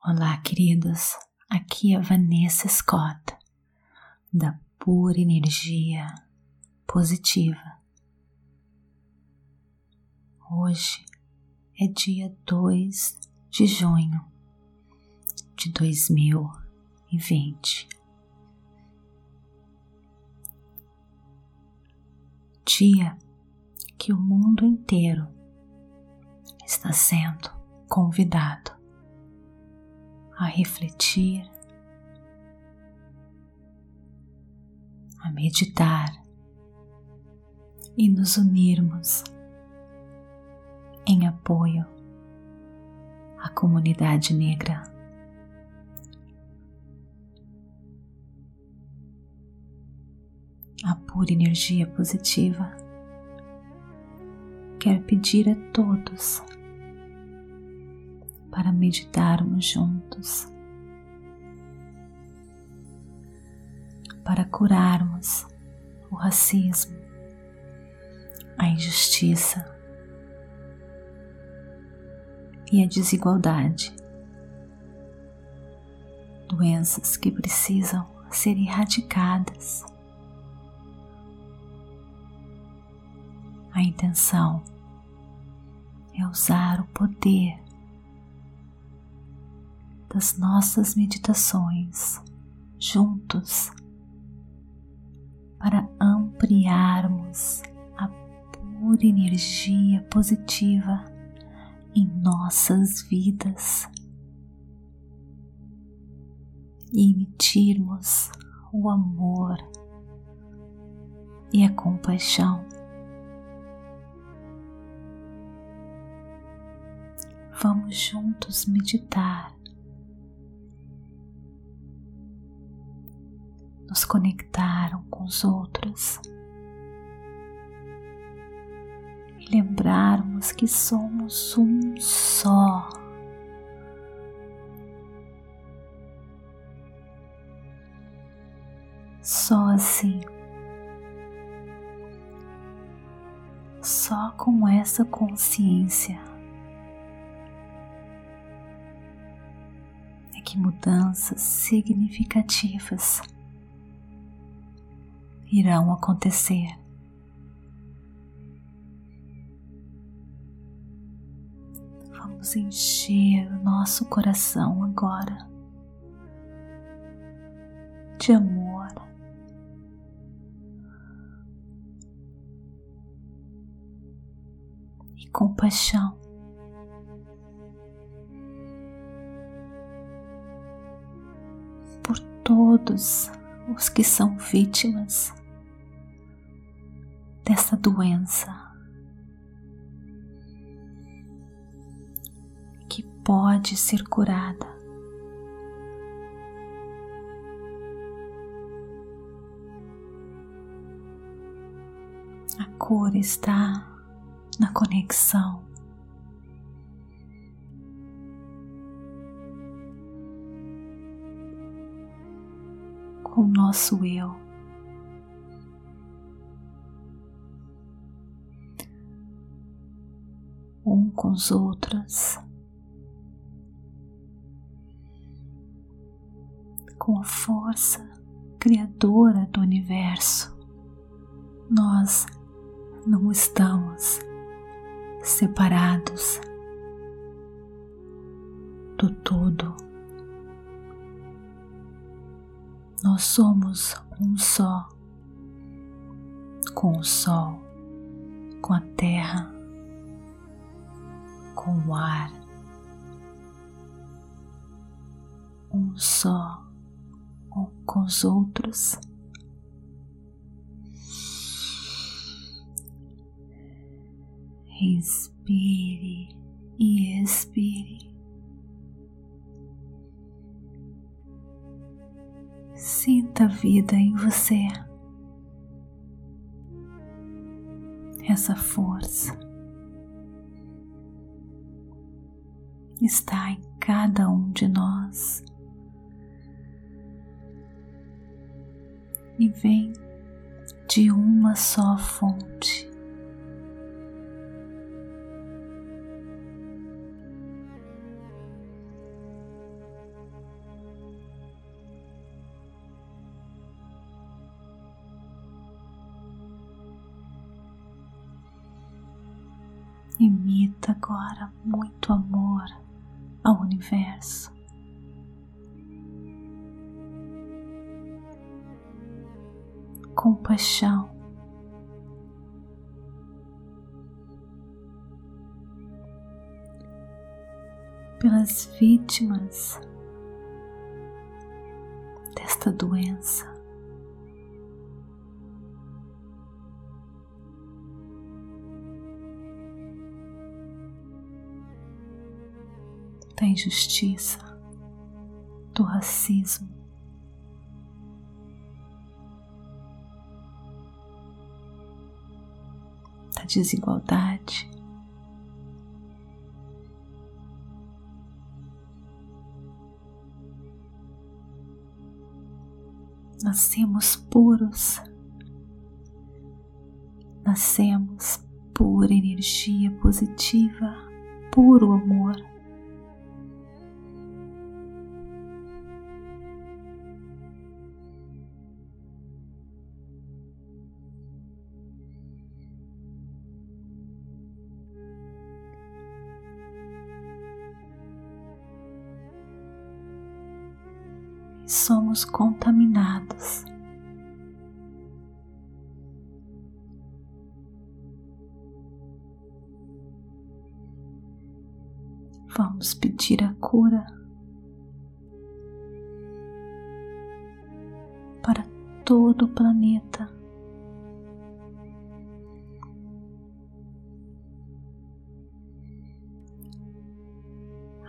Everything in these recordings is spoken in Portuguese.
Olá, queridos. Aqui é Vanessa Scott, da Pura Energia Positiva. Hoje é dia 2 de junho de 2020. Dia que o mundo inteiro está sendo convidado a refletir, a meditar e nos unirmos em apoio à comunidade negra. A pura energia positiva quer pedir a todos para meditarmos juntos, para curarmos o racismo, a injustiça e a desigualdade, doenças que precisam ser erradicadas. A intenção é usar o poder das nossas meditações juntos para ampliarmos a pura energia positiva em nossas vidas e emitirmos o amor e a compaixão. Vamos juntos meditar nos conectaram com os outros e lembrarmos que somos um só. Só assim, só com essa consciência é que mudanças significativas irão acontecer. Vamos encher o nosso coração agora de amor. E compaixão. Por todos os que são vítimas dessa doença que pode ser curada. A cura está na conexão o nosso eu. um com os outros, com a força criadora do universo. Nós não estamos separados do todo. Nós somos um só com o sol, com a terra com o ar, um só com os outros. Inspire e expire. Sinta a vida em você, essa força. está em cada um de nós e vem de uma só fonte. Emita agora muito amor ao universo. Compaixão. Pelas vítimas desta doença. Da injustiça, do racismo. Da desigualdade. Nascemos puros, nascemos pura energia positiva, puro amor. Contaminados. Vamos pedir a cura para todo o planeta.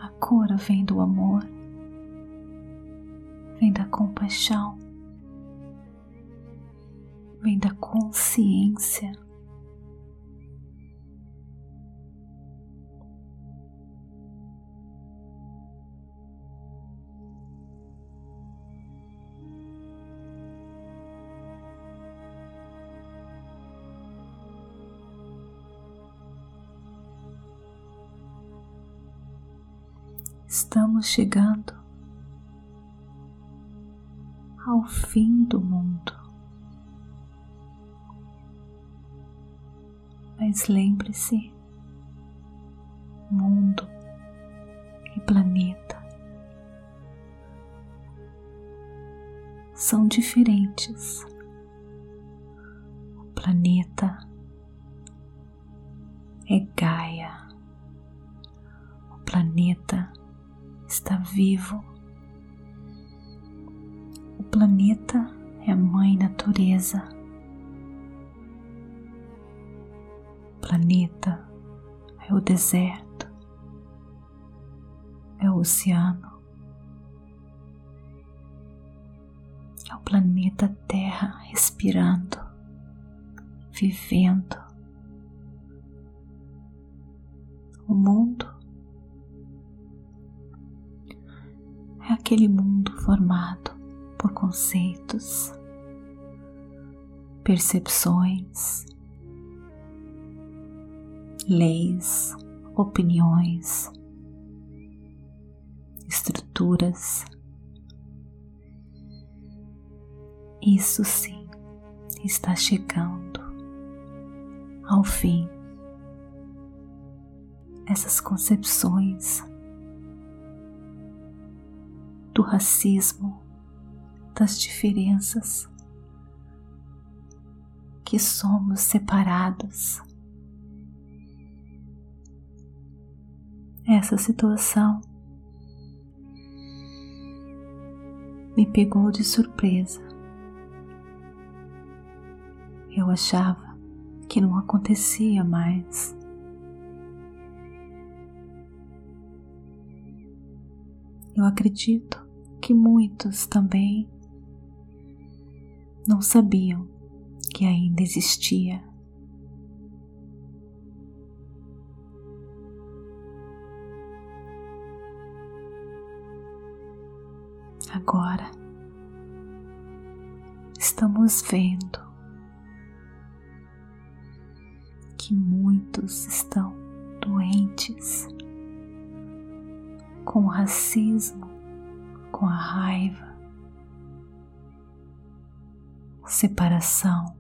A cura vem do amor compaixão, vem da consciência. Estamos chegando fim do mundo. Mas lembre-se, mundo e planeta são diferentes. O planeta é Gaia. O planeta está vivo planeta é a mãe natureza. O planeta é o deserto, é o oceano, é o planeta Terra respirando, vivendo. O mundo é aquele mundo formado por conceitos, percepções, leis, opiniões, estruturas. Isso sim está chegando ao fim. Essas concepções do racismo, das diferenças, que somos separados. Essa situação me pegou de surpresa. Eu achava que não acontecia mais. Eu acredito que muitos também não sabiam que ainda existia. Agora estamos vendo que muitos estão doentes com o racismo, com a raiva, separação.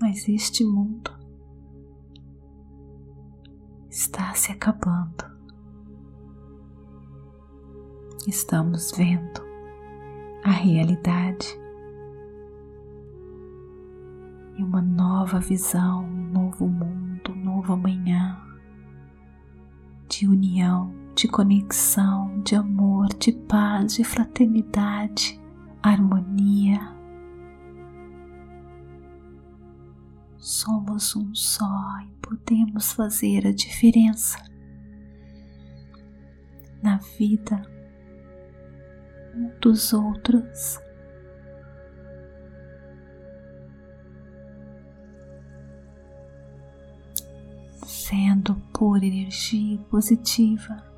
Mas este mundo está se acabando. Estamos vendo a realidade e uma nova visão, um novo mundo, um novo amanhã de união, de conexão, de amor, de paz, de fraternidade, harmonia. Somos um só e podemos fazer a diferença na vida um dos outros. sendo pura energia positiva.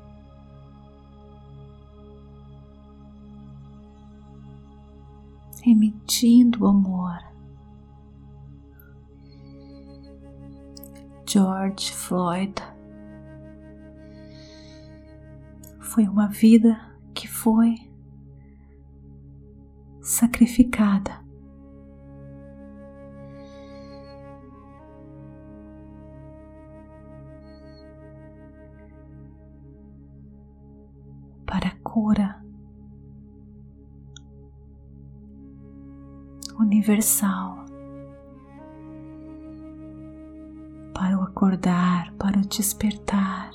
Emitindo amor. George Floyd foi uma vida que foi sacrificada universal para o acordar, para o despertar.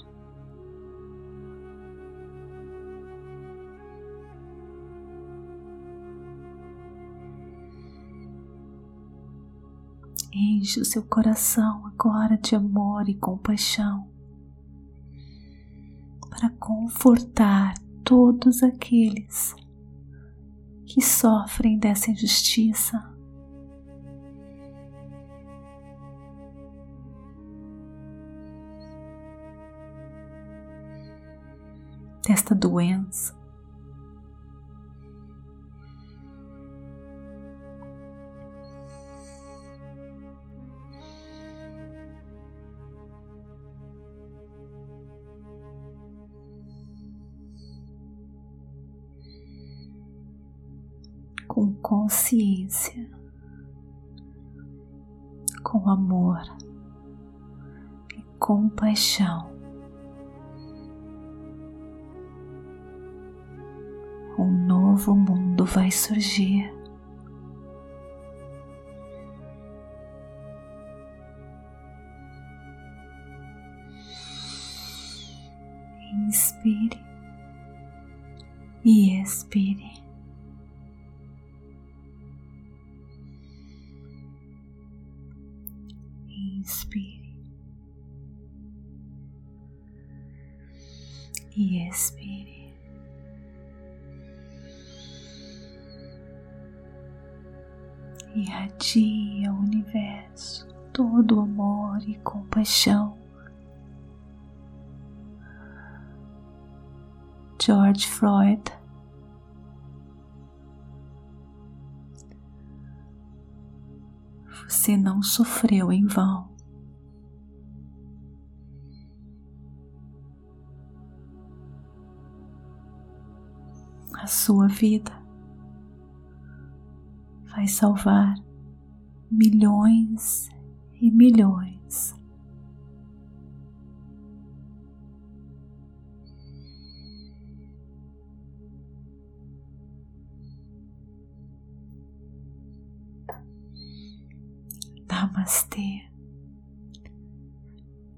Enche o seu coração agora de amor e compaixão para confortar todos aqueles que sofrem dessa injustiça. Desta doença, com consciência, com amor e compaixão. Novo mundo vai surgir. Inspire e expire. inspire e expire. Irradie ao universo todo amor e compaixão. George Floyd você não sofreu em vão. A sua vida vai salvar milhões e milhões. Namastê.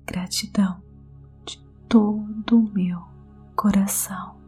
Gratidão de todo o meu coração.